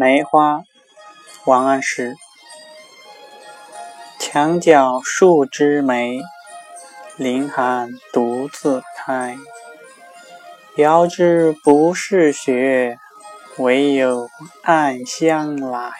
梅花王安石墙角数枝梅，凌寒独自开。遥知不是雪，唯有暗香来。